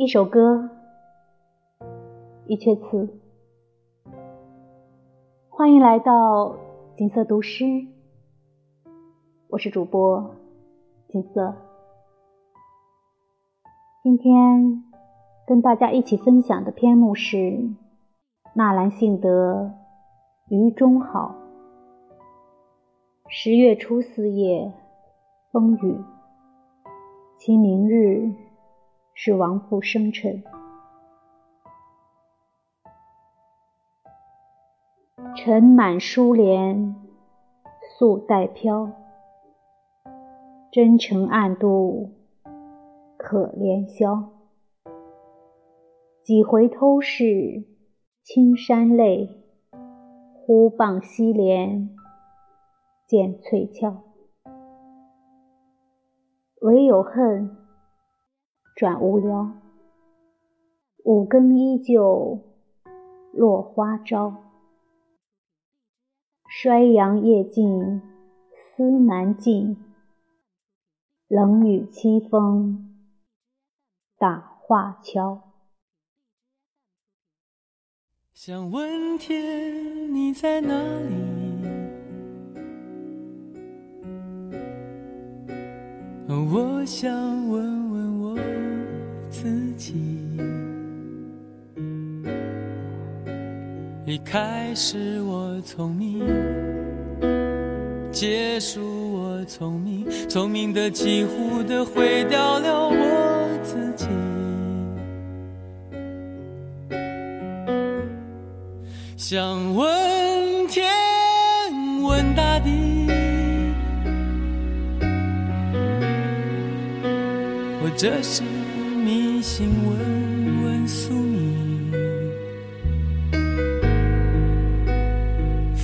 一首歌，一阙词。欢迎来到锦瑟读诗，我是主播锦瑟。今天跟大家一起分享的篇目是纳兰性德《于中好》。十月初四夜，风雨。其明日是亡父生辰。尘满书帘素带飘，真诚暗度可怜消。几回偷拭青山泪，忽傍西帘见翠翘。唯有恨转无聊，五更依旧落花朝。衰阳夜尽思难尽，冷雨凄风打画桥。想问天，你在哪里？我想一开始我聪明，结束我聪明，聪明的几乎的毁掉了我自己。想问天，问大地，或者是迷信问问宿。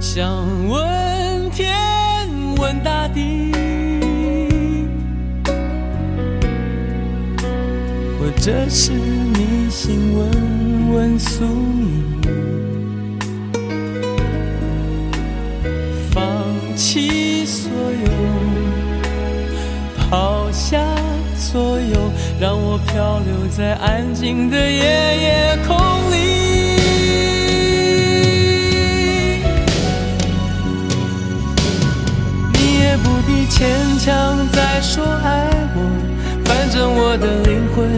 想问天，问大地，或者是迷信问问宿命，放弃所有，抛下所有，让我漂流在安静的夜夜空里。你也不必牵强再说爱我，反正我的灵魂